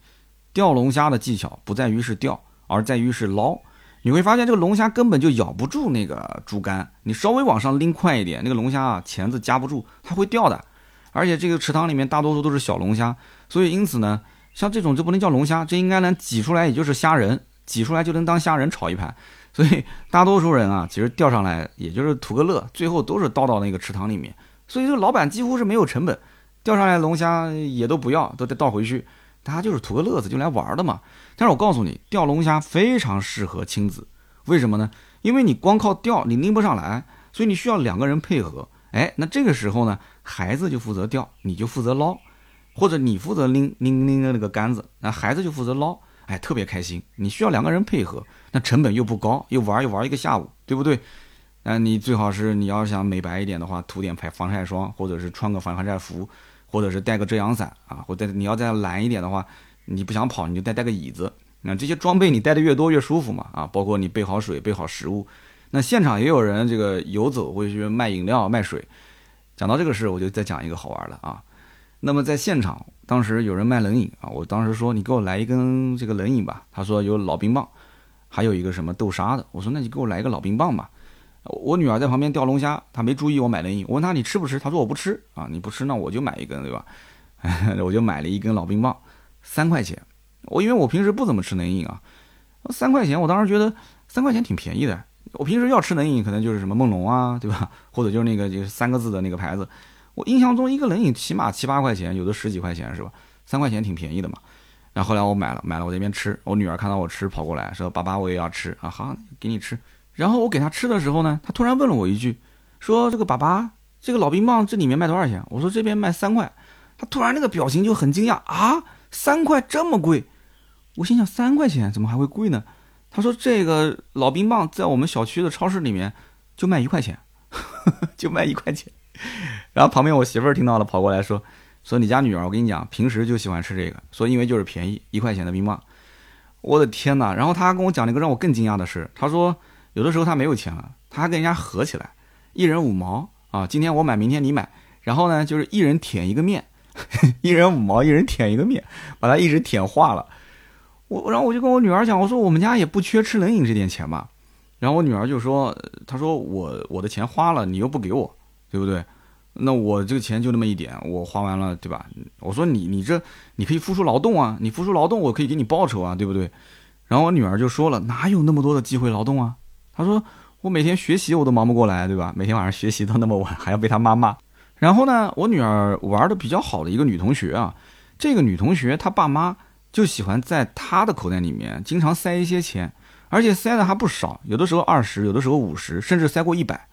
钓龙虾的技巧不在于是钓，而在于是捞。你会发现这个龙虾根本就咬不住那个竹竿，你稍微往上拎快一点，那个龙虾啊钳子夹不住，它会掉的。而且这个池塘里面大多数都是小龙虾，所以因此呢，像这种就不能叫龙虾，这应该能挤出来也就是虾仁，挤出来就能当虾仁炒一盘。所以大多数人啊，其实钓上来也就是图个乐，最后都是倒到那个池塘里面。所以这个老板几乎是没有成本，钓上来龙虾也都不要，都得倒回去。大家就是图个乐子，就来玩的嘛。但是我告诉你，钓龙虾非常适合亲子，为什么呢？因为你光靠钓你拎不上来，所以你需要两个人配合。哎，那这个时候呢，孩子就负责钓，你就负责捞，或者你负责拎拎拎的那个杆子，那孩子就负责捞。哎，特别开心。你需要两个人配合，那成本又不高，又玩又玩一个下午，对不对？那，你最好是你要想美白一点的话，涂点防防晒霜，或者是穿个防晒服，或者是带个遮阳伞啊，或者你要再懒一点的话，你不想跑你就带带个椅子。那这些装备你带的越多越舒服嘛啊，包括你备好水，备好食物。那现场也有人这个游走会去卖饮料卖水。讲到这个事，我就再讲一个好玩的啊。那么在现场。当时有人卖冷饮啊，我当时说你给我来一根这个冷饮吧。他说有老冰棒，还有一个什么豆沙的。我说那你给我来一个老冰棒吧。我女儿在旁边钓龙虾，她没注意我买冷饮。我问她你吃不吃？她说我不吃啊，你不吃那我就买一根，对吧？我就买了一根老冰棒，三块钱。我因为我平时不怎么吃冷饮啊，三块钱我当时觉得三块钱挺便宜的。我平时要吃冷饮，可能就是什么梦龙啊，对吧？或者就是那个就是三个字的那个牌子。我印象中一个冷饮起码七八块钱，有的十几块钱是吧？三块钱挺便宜的嘛。然后后来我买了，买了我这边吃。我女儿看到我吃，跑过来说：“爸爸，我也要吃啊！”好，给你吃。然后我给他吃的时候呢，他突然问了我一句，说：“这个爸爸，这个老冰棒这里面卖多少钱？”我说：“这边卖三块。”他突然那个表情就很惊讶啊，三块这么贵？我心想三块钱怎么还会贵呢？他说这个老冰棒在我们小区的超市里面就卖一块钱，就卖一块钱。然后旁边我媳妇儿听到了，跑过来说说你家女儿，我跟你讲，平时就喜欢吃这个，说因为就是便宜，一块钱的冰棒。我的天哪！然后他跟我讲了一个让我更惊讶的事，他说有的时候他没有钱了，他还跟人家合起来，一人五毛啊，今天我买，明天你买，然后呢就是一人舔一个面。一人五毛，一人舔一个面，把它一直舔化了。我，然后我就跟我女儿讲，我说我们家也不缺吃冷饮这点钱吧。然后我女儿就说，她说我我的钱花了，你又不给我，对不对？那我这个钱就那么一点，我花完了，对吧？我说你你这你可以付出劳动啊，你付出劳动，我可以给你报酬啊，对不对？然后我女儿就说了，哪有那么多的机会劳动啊？他说我每天学习我都忙不过来，对吧？每天晚上学习到那么晚，还要被他妈骂。然后呢，我女儿玩的比较好的一个女同学啊，这个女同学她爸妈就喜欢在她的口袋里面经常塞一些钱，而且塞的还不少，有的时候二十，有的时候五十，甚至塞过一百。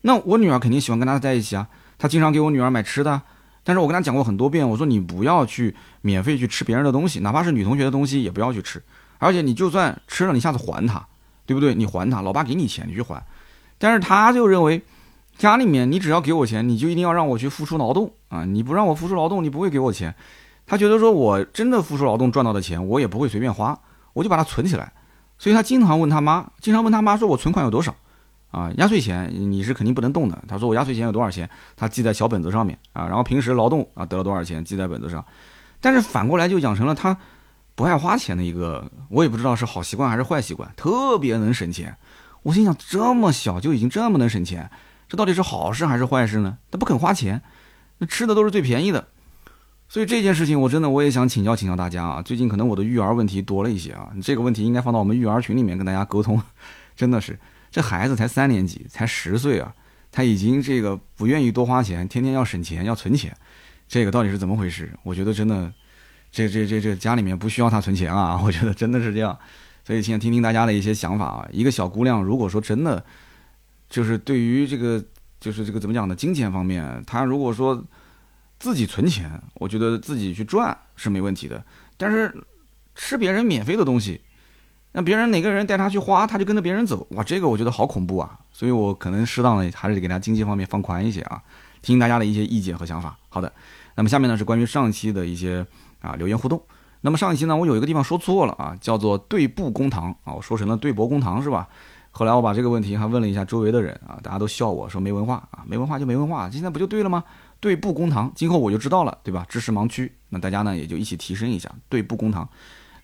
那我女儿肯定喜欢跟她在一起啊，她经常给我女儿买吃的。但是我跟她讲过很多遍，我说你不要去免费去吃别人的东西，哪怕是女同学的东西也不要去吃。而且你就算吃了，你下次还她，对不对？你还他，老爸给你钱，你去还。但是他就认为。家里面，你只要给我钱，你就一定要让我去付出劳动啊！你不让我付出劳动，你不会给我钱。他觉得说我真的付出劳动赚到的钱，我也不会随便花，我就把它存起来。所以他经常问他妈，经常问他妈说：“我存款有多少？啊，压岁钱你是肯定不能动的。”他说：“我压岁钱有多少钱？他记在小本子上面啊。然后平时劳动啊得了多少钱，记在本子上。但是反过来就养成了他不爱花钱的一个，我也不知道是好习惯还是坏习惯，特别能省钱。我心想，这么小就已经这么能省钱。这到底是好事还是坏事呢？他不肯花钱，那吃的都是最便宜的，所以这件事情我真的我也想请教请教大家啊。最近可能我的育儿问题多了一些啊，这个问题应该放到我们育儿群里面跟大家沟通。真的是，这孩子才三年级，才十岁啊，他已经这个不愿意多花钱，天天要省钱要存钱，这个到底是怎么回事？我觉得真的，这这这这家里面不需要他存钱啊，我觉得真的是这样。所以想听听大家的一些想法啊。一个小姑娘如果说真的。就是对于这个，就是这个怎么讲呢？金钱方面，他如果说自己存钱，我觉得自己去赚是没问题的。但是吃别人免费的东西，那别人哪个人带他去花，他就跟着别人走，哇，这个我觉得好恐怖啊！所以我可能适当的还是给他经济方面放宽一些啊，听听大家的一些意见和想法。好的，那么下面呢是关于上期的一些啊留言互动。那么上一期呢，我有一个地方说错了啊，叫做对簿公堂啊，我说成了对簿公堂是吧？后来我把这个问题还问了一下周围的人啊，大家都笑我说没文化啊，没文化就没文化，现在不就对了吗？对簿公堂，今后我就知道了，对吧？知识盲区，那大家呢也就一起提升一下，对簿公堂。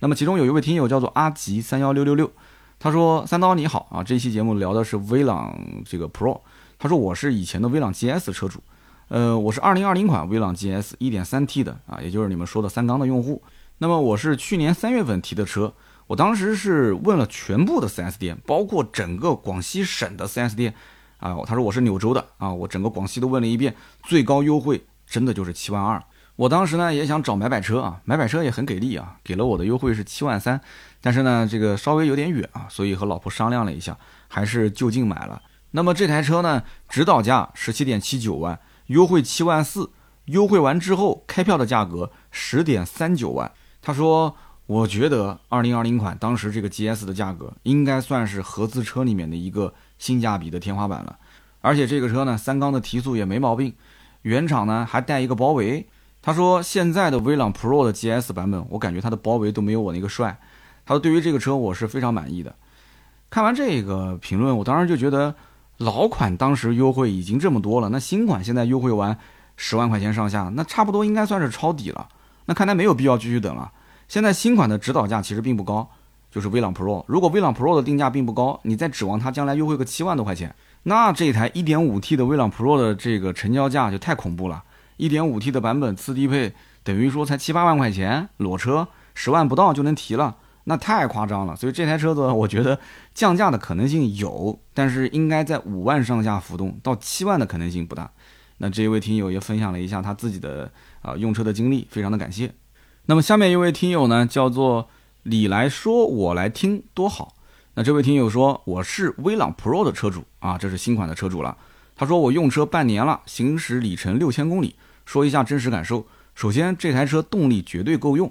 那么其中有一位听友叫做阿吉三幺六六六，他说三刀你好啊，这期节目聊的是威朗这个 Pro，他说我是以前的威朗 GS 车主，呃，我是二零二零款威朗 GS 一点三 T 的啊，也就是你们说的三缸的用户。那么我是去年三月份提的车。我当时是问了全部的 4S 店，包括整个广西省的 4S 店，啊，他说我是柳州的啊，我整个广西都问了一遍，最高优惠真的就是七万二。我当时呢也想找买买车啊，买买车也很给力啊，给了我的优惠是七万三，但是呢这个稍微有点远啊，所以和老婆商量了一下，还是就近买了。那么这台车呢，指导价十七点七九万，优惠七万四，优惠完之后开票的价格十点三九万。他说。我觉得二零二零款当时这个 GS 的价格应该算是合资车里面的一个性价比的天花板了，而且这个车呢，三缸的提速也没毛病，原厂呢还带一个包围。他说现在的威朗 Pro 的 GS 版本，我感觉它的包围都没有我那个帅。他说对于这个车我是非常满意的。看完这个评论，我当时就觉得老款当时优惠已经这么多了，那新款现在优惠完十万块钱上下，那差不多应该算是抄底了。那看来没有必要继续等了。现在新款的指导价其实并不高，就是威朗 Pro。如果威朗 Pro 的定价并不高，你再指望它将来优惠个七万多块钱，那这台 1.5T 的威朗 Pro 的这个成交价就太恐怖了。1.5T 的版本次低配，等于说才七八万块钱，裸车十万不到就能提了。那太夸张了，所以这台车子我觉得降价的可能性有，但是应该在五万上下浮动，到七万的可能性不大。那这一位听友也分享了一下他自己的啊用车的经历，非常的感谢。那么下面一位听友呢，叫做你来说我来听多好。那这位听友说我是威朗 Pro 的车主啊，这是新款的车主了。他说我用车半年了，行驶里程六千公里，说一下真实感受。首先这台车动力绝对够用。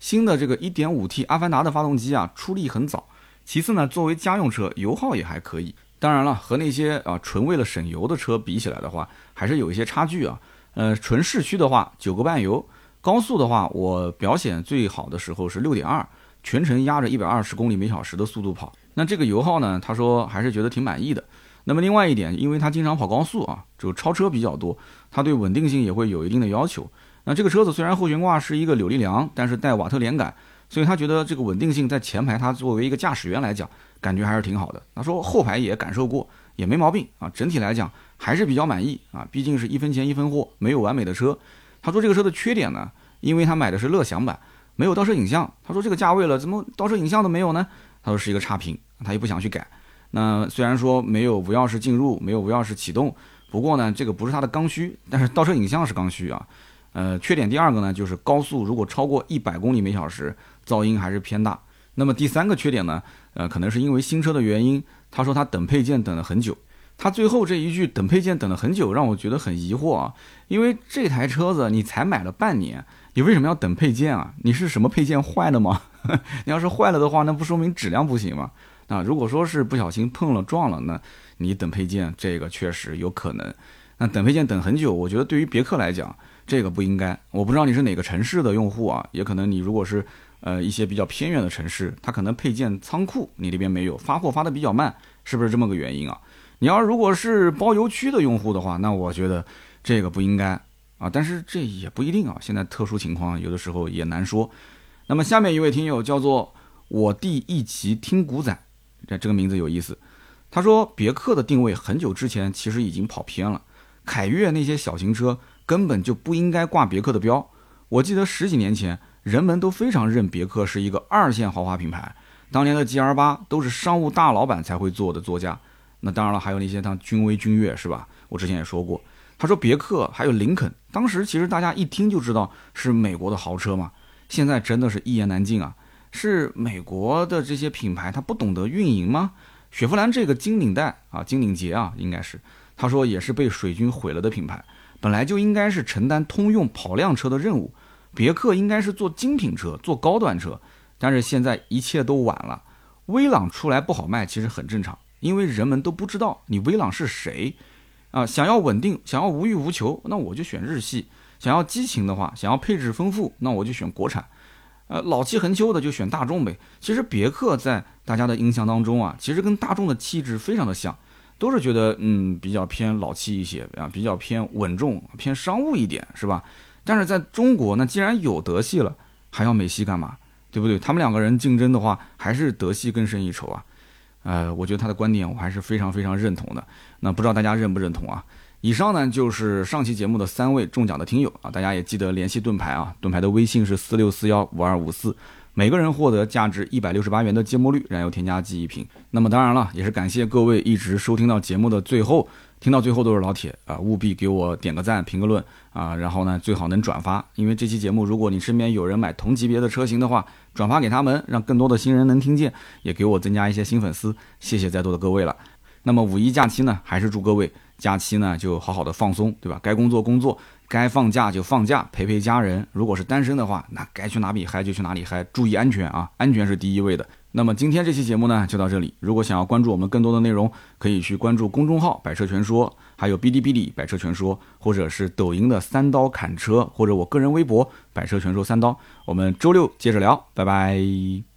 新的这个 1.5T 阿凡达的发动机啊，出力很早。其次呢，作为家用车，油耗也还可以。当然了，和那些啊纯为了省油的车比起来的话，还是有一些差距啊。呃，纯市区的话，九个半油；高速的话，我表显最好的时候是六点二，全程压着一百二十公里每小时的速度跑。那这个油耗呢，他说还是觉得挺满意的。那么另外一点，因为他经常跑高速啊，就超车比较多，他对稳定性也会有一定的要求。那这个车子虽然后悬挂是一个扭力梁，但是带瓦特连杆，所以他觉得这个稳定性在前排，他作为一个驾驶员来讲，感觉还是挺好的。他说后排也感受过，也没毛病啊，整体来讲还是比较满意啊。毕竟是一分钱一分货，没有完美的车。他说这个车的缺点呢，因为他买的是乐享版，没有倒车影像。他说这个价位了，怎么倒车影像都没有呢？他说是一个差评，他也不想去改。那虽然说没有无钥匙进入，没有无钥匙启动，不过呢，这个不是他的刚需，但是倒车影像是刚需啊。呃，缺点第二个呢，就是高速如果超过一百公里每小时，噪音还是偏大。那么第三个缺点呢，呃，可能是因为新车的原因，他说他等配件等了很久。他最后这一句等配件等了很久，让我觉得很疑惑啊。因为这台车子你才买了半年，你为什么要等配件啊？你是什么配件坏了吗？你要是坏了的话，那不说明质量不行吗？啊，如果说是不小心碰了撞了，那你等配件这个确实有可能。那等配件等很久，我觉得对于别克来讲。这个不应该，我不知道你是哪个城市的用户啊，也可能你如果是呃一些比较偏远的城市，它可能配件仓库你那边没有，发货发的比较慢，是不是这么个原因啊？你要如果是包邮区的用户的话，那我觉得这个不应该啊，但是这也不一定啊，现在特殊情况有的时候也难说。那么下面一位听友叫做我弟一起听古仔，这这个名字有意思，他说别克的定位很久之前其实已经跑偏了，凯越那些小型车。根本就不应该挂别克的标。我记得十几年前，人们都非常认别克是一个二线豪华品牌。当年的 G R 八都是商务大老板才会坐的座驾。那当然了，还有那些像君威、君越，是吧？我之前也说过。他说别克还有林肯，当时其实大家一听就知道是美国的豪车嘛。现在真的是一言难尽啊！是美国的这些品牌他不懂得运营吗？雪佛兰这个金领带啊，金领结啊，应该是他说也是被水军毁了的品牌。本来就应该是承担通用跑量车的任务，别克应该是做精品车、做高端车，但是现在一切都晚了。威朗出来不好卖，其实很正常，因为人们都不知道你威朗是谁啊。想要稳定，想要无欲无求，那我就选日系；想要激情的话，想要配置丰富，那我就选国产。呃，老气横秋的就选大众呗。其实别克在大家的印象当中啊，其实跟大众的气质非常的像。都是觉得嗯比较偏老气一些啊，比较偏稳重、偏商务一点，是吧？但是在中国，那既然有德系了，还要美系干嘛？对不对？他们两个人竞争的话，还是德系更胜一筹啊。呃，我觉得他的观点我还是非常非常认同的。那不知道大家认不认同啊？以上呢就是上期节目的三位中奖的听友啊，大家也记得联系盾牌啊，盾牌的微信是四六四幺五二五四。每个人获得价值一百六十八元的芥末绿燃油添加剂一瓶。那么当然了，也是感谢各位一直收听到节目的最后，听到最后都是老铁啊，务必给我点个赞、评个论啊，然后呢最好能转发，因为这期节目如果你身边有人买同级别的车型的话，转发给他们，让更多的新人能听见，也给我增加一些新粉丝。谢谢在座的各位了。那么五一假期呢，还是祝各位假期呢就好好的放松，对吧？该工作工作。该放假就放假，陪陪家人。如果是单身的话，那该去哪里嗨就去哪里嗨，注意安全啊，安全是第一位的。那么今天这期节目呢，就到这里。如果想要关注我们更多的内容，可以去关注公众号“百车全说”，还有哔哩哔哩“百车全说”，或者是抖音的“三刀砍车”，或者我个人微博“百车全说三刀”。我们周六接着聊，拜拜。